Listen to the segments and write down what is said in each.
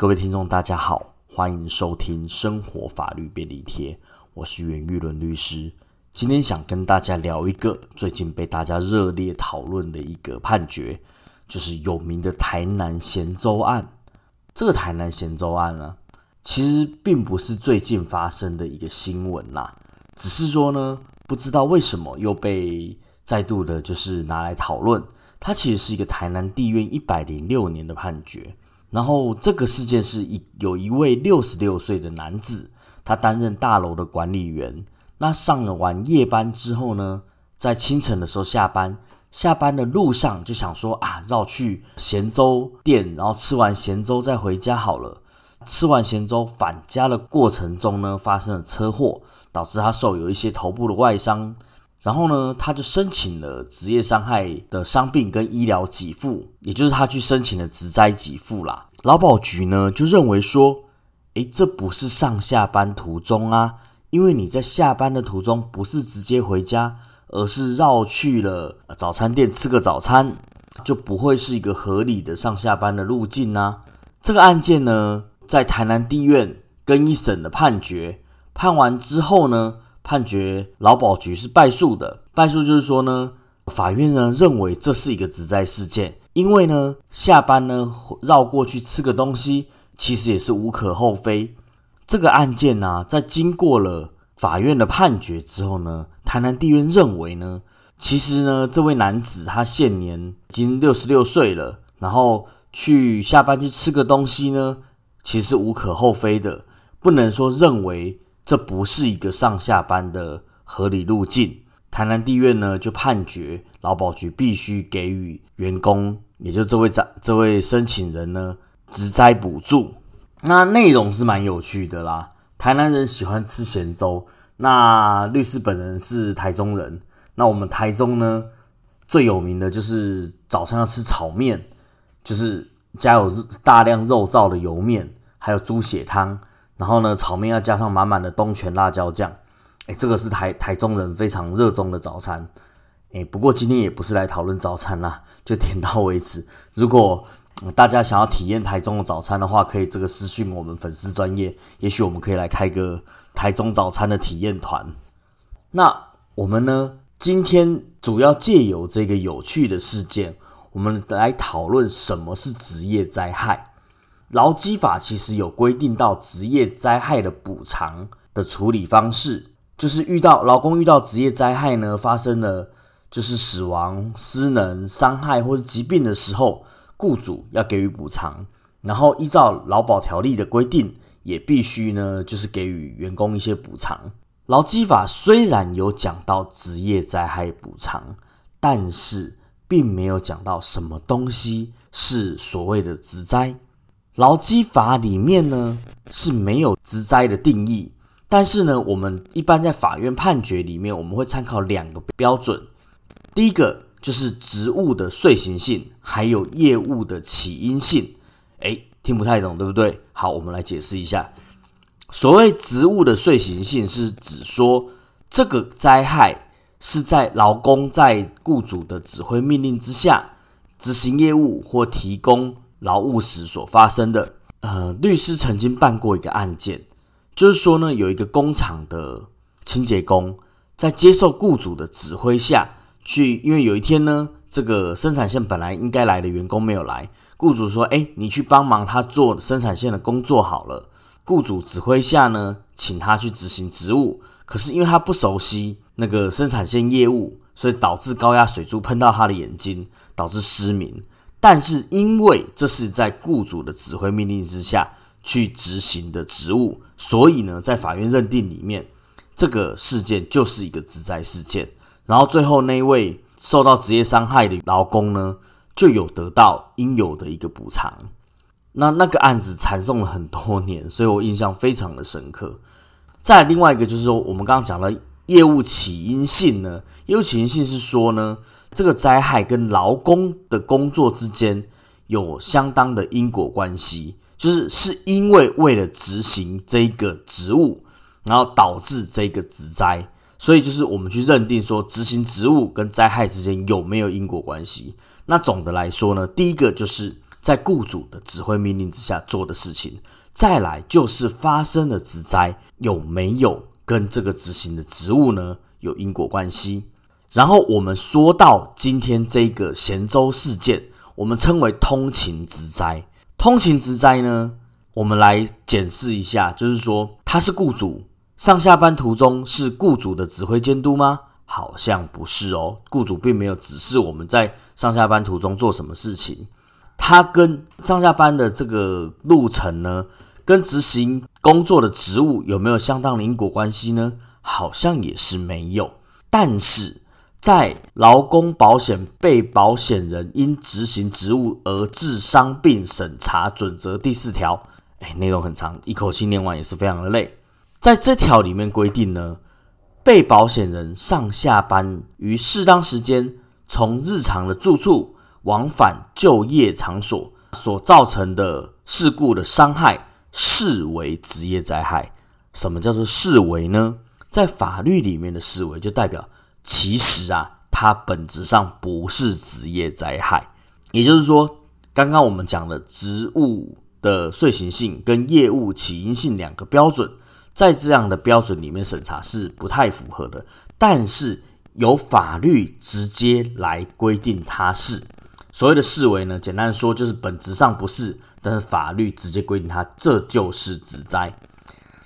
各位听众，大家好，欢迎收听生活法律便利贴，我是袁玉伦律师。今天想跟大家聊一个最近被大家热烈讨论的一个判决，就是有名的台南咸州案。这个台南咸州案呢，其实并不是最近发生的一个新闻啦，只是说呢，不知道为什么又被再度的，就是拿来讨论。它其实是一个台南地院一百零六年的判决。然后这个事件是一有一位六十六岁的男子，他担任大楼的管理员。那上了完夜班之后呢，在清晨的时候下班，下班的路上就想说啊，绕去咸粥店，然后吃完咸粥再回家好了。吃完咸粥返家的过程中呢，发生了车祸，导致他受有一些头部的外伤。然后呢，他就申请了职业伤害的伤病跟医疗给付，也就是他去申请了职灾给付啦。劳保局呢就认为说，诶，这不是上下班途中啊，因为你在下班的途中不是直接回家，而是绕去了早餐店吃个早餐，就不会是一个合理的上下班的路径啊。这个案件呢，在台南地院跟一审的判决判完之后呢。判决劳保局是败诉的，败诉就是说呢，法院呢认为这是一个职灾事件，因为呢下班呢绕过去吃个东西，其实也是无可厚非。这个案件呢，在经过了法院的判决之后呢，台南地院认为呢，其实呢这位男子他现年已经六十六岁了，然后去下班去吃个东西呢，其实无可厚非的，不能说认为。这不是一个上下班的合理路径。台南地院呢就判决劳保局必须给予员工，也就这位长这位申请人呢，职灾补助。那内容是蛮有趣的啦。台南人喜欢吃咸粥，那律师本人是台中人。那我们台中呢最有名的就是早上要吃炒面，就是加有大量肉燥的油面，还有猪血汤。然后呢，炒面要加上满满的东泉辣椒酱，哎，这个是台台中人非常热衷的早餐，哎，不过今天也不是来讨论早餐啦，就点到为止。如果大家想要体验台中的早餐的话，可以这个私讯我们粉丝专业，也许我们可以来开个台中早餐的体验团。那我们呢，今天主要借由这个有趣的事件，我们来讨论什么是职业灾害。劳基法其实有规定到职业灾害的补偿的处理方式，就是遇到劳工遇到职业灾害呢，发生了就是死亡、失能、伤害或是疾病的时候，雇主要给予补偿，然后依照劳保条例的规定，也必须呢就是给予员工一些补偿。劳基法虽然有讲到职业灾害补偿，但是并没有讲到什么东西是所谓的职灾。劳基法里面呢是没有职灾的定义，但是呢，我们一般在法院判决里面，我们会参考两个标准。第一个就是职务的遂行性，还有业务的起因性。诶，听不太懂，对不对？好，我们来解释一下。所谓职务的遂行性，是指说这个灾害是在劳工在雇主的指挥命令之下执行业务或提供。劳务时所发生的，呃，律师曾经办过一个案件，就是说呢，有一个工厂的清洁工在接受雇主的指挥下去，因为有一天呢，这个生产线本来应该来的员工没有来，雇主说：“哎，你去帮忙他做生产线的工作好了。”雇主指挥下呢，请他去执行职务，可是因为他不熟悉那个生产线业务，所以导致高压水珠喷到他的眼睛，导致失明。但是因为这是在雇主的指挥命令之下去执行的职务，所以呢，在法院认定里面，这个事件就是一个职灾事件。然后最后那位受到职业伤害的劳工呢，就有得到应有的一个补偿。那那个案子缠讼了很多年，所以我印象非常的深刻。再另外一个就是说，我们刚刚讲的业务起因性呢，业务起因性是说呢。这个灾害跟劳工的工作之间有相当的因果关系，就是是因为为了执行这个职务，然后导致这个职灾，所以就是我们去认定说执行职务跟灾害之间有没有因果关系。那总的来说呢，第一个就是在雇主的指挥命令之下做的事情。再来就是发生了职灾，有没有跟这个执行的职务呢有因果关系？然后我们说到今天这个咸州事件，我们称为通勤之灾。通勤之灾呢，我们来检视一下，就是说他是雇主上下班途中是雇主的指挥监督吗？好像不是哦，雇主并没有指示我们在上下班途中做什么事情。他跟上下班的这个路程呢，跟执行工作的职务有没有相当的因果关系呢？好像也是没有。但是在劳工保险被保险人因执行职务而致伤病审查准则第四条，哎，内容很长，一口气念完也是非常的累。在这条里面规定呢，被保险人上下班于适当时间，从日常的住处。往返就业场所所造成的事故的伤害，视为职业灾害。什么叫做视为呢？在法律里面的视为，就代表其实啊，它本质上不是职业灾害。也就是说，刚刚我们讲的职务的遂行性跟业务起因性两个标准，在这样的标准里面审查是不太符合的。但是由法律直接来规定它是。所谓的视为呢，简单说就是本质上不是，但是法律直接规定它这就是职灾。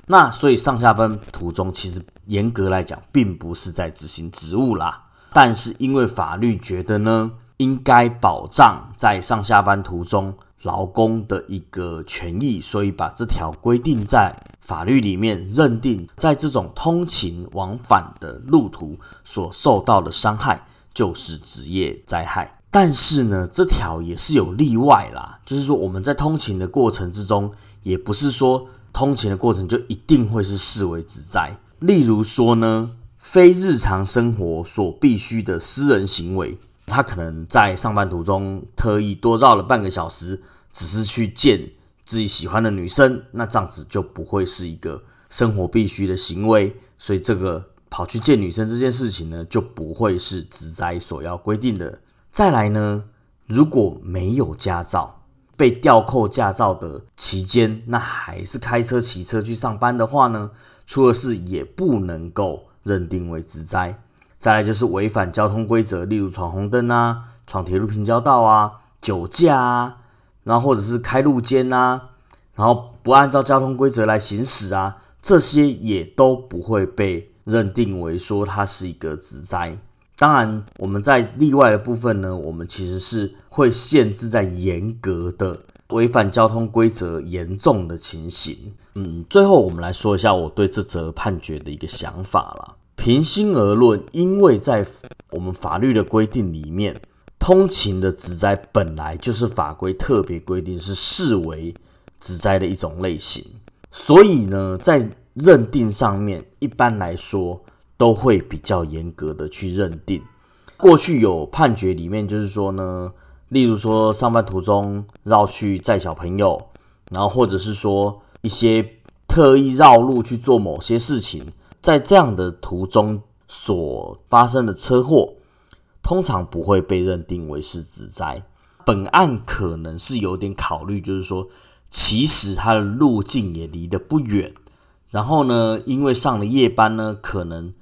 那所以上下班途中其实严格来讲并不是在执行职务啦，但是因为法律觉得呢应该保障在上下班途中劳工的一个权益，所以把这条规定在法律里面，认定在这种通勤往返的路途所受到的伤害就是职业灾害。但是呢，这条也是有例外啦，就是说我们在通勤的过程之中，也不是说通勤的过程就一定会是视为职灾。例如说呢，非日常生活所必须的私人行为，他可能在上班途中特意多绕了半个小时，只是去见自己喜欢的女生，那这样子就不会是一个生活必须的行为，所以这个跑去见女生这件事情呢，就不会是职灾所要规定的。再来呢，如果没有驾照，被吊扣驾照的期间，那还是开车、骑车去上班的话呢，出了事也不能够认定为职灾。再来就是违反交通规则，例如闯红灯啊、闯铁路平交道啊、酒驾啊，然后或者是开路肩啊，然后不按照交通规则来行驶啊，这些也都不会被认定为说它是一个职灾。当然，我们在例外的部分呢，我们其实是会限制在严格的违反交通规则严重的情形。嗯，最后我们来说一下我对这则判决的一个想法了。平心而论，因为在我们法律的规定里面，通勤的职灾本来就是法规特别规定是视为职灾的一种类型，所以呢，在认定上面，一般来说。都会比较严格的去认定。过去有判决里面就是说呢，例如说上班途中绕去载小朋友，然后或者是说一些特意绕路去做某些事情，在这样的途中所发生的车祸，通常不会被认定为是自灾。本案可能是有点考虑，就是说其实它的路径也离得不远，然后呢，因为上了夜班呢，可能。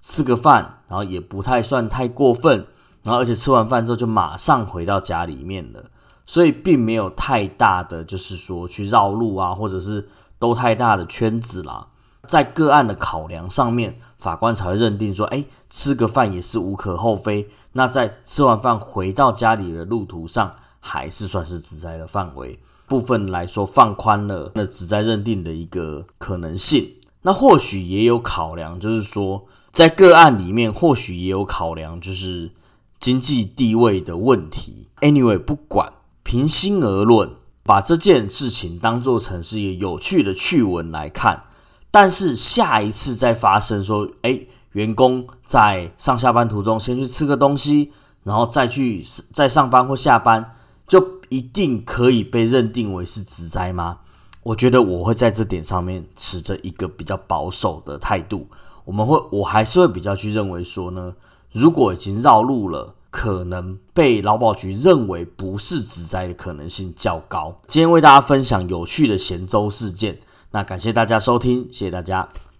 吃个饭，然后也不太算太过分，然后而且吃完饭之后就马上回到家里面了，所以并没有太大的就是说去绕路啊，或者是兜太大的圈子啦。在个案的考量上面，法官才会认定说，哎，吃个饭也是无可厚非。那在吃完饭回到家里的路途上，还是算是指摘的范围，部分来说放宽了那指摘认定的一个可能性。那或许也有考量，就是说。在个案里面，或许也有考量，就是经济地位的问题。Anyway，不管，平心而论，把这件事情当做成是一个有趣的趣闻来看。但是下一次再发生说，哎，员工在上下班途中先去吃个东西，然后再去再上班或下班，就一定可以被认定为是职灾吗？我觉得我会在这点上面持着一个比较保守的态度。我们会，我还是会比较去认为说呢，如果已经绕路了，可能被劳保局认为不是职灾的可能性较高。今天为大家分享有趣的咸州事件，那感谢大家收听，谢谢大家。